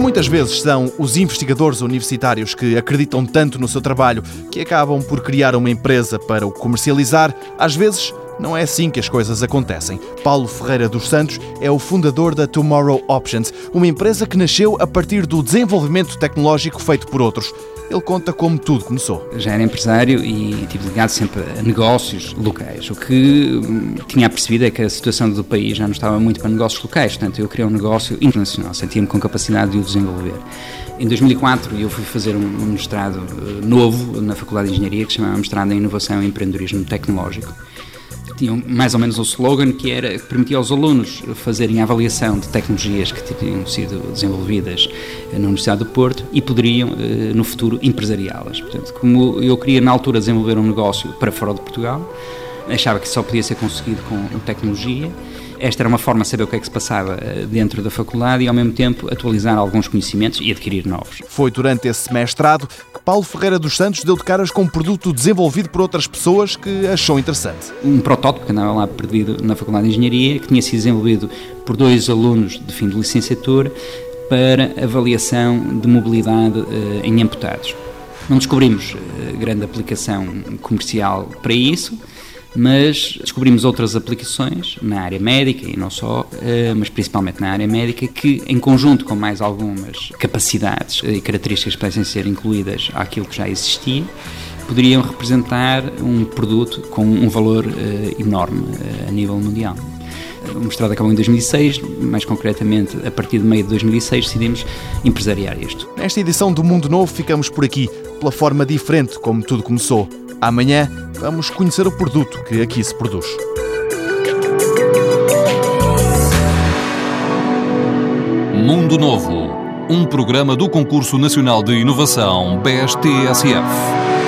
Muitas vezes são os investigadores universitários que acreditam tanto no seu trabalho que acabam por criar uma empresa para o comercializar, às vezes não é assim que as coisas acontecem. Paulo Ferreira dos Santos é o fundador da Tomorrow Options, uma empresa que nasceu a partir do desenvolvimento tecnológico feito por outros. Ele conta como tudo começou. Já era empresário e tive ligado sempre a negócios locais. O que hum, tinha percebido é que a situação do país já não estava muito para negócios locais, portanto eu queria um negócio internacional, sentia-me com capacidade de o desenvolver. Em 2004 eu fui fazer um mestrado eh, novo na Faculdade de Engenharia que se chamava Mestrado em Inovação e Empreendedorismo Tecnológico tinham mais ou menos o slogan que era que permitia aos alunos fazerem a avaliação de tecnologias que tinham sido desenvolvidas na Universidade do Porto e poderiam, eh, no futuro, empresariá-las. Portanto, como eu queria na altura desenvolver um negócio para fora de Portugal, achava que só podia ser conseguido com tecnologia esta era uma forma de saber o que é que se passava eh, dentro da faculdade e, ao mesmo tempo, atualizar alguns conhecimentos e adquirir novos. Foi durante esse mestrado que Paulo Ferreira dos Santos deu de caras com um produto desenvolvido por outras pessoas que achou interessante. Um protótipo que andava lá perdido na Faculdade de Engenharia, que tinha sido desenvolvido por dois alunos de fim de licenciatura para avaliação de mobilidade uh, em amputados. Não descobrimos uh, grande aplicação comercial para isso, mas descobrimos outras aplicações na área médica e não só, eh, mas principalmente na área médica, que em conjunto com mais algumas capacidades e características que podem ser incluídas àquilo que já existia, poderiam representar um produto com um valor eh, enorme eh, a nível mundial. O mestrado acabou em 2006, mais concretamente a partir de meio de 2006 decidimos empresariar isto. Nesta edição do Mundo Novo ficamos por aqui, pela forma diferente como tudo começou. Amanhã vamos conhecer o produto que aqui se produz. Mundo Novo, um programa do Concurso Nacional de Inovação BSTSF.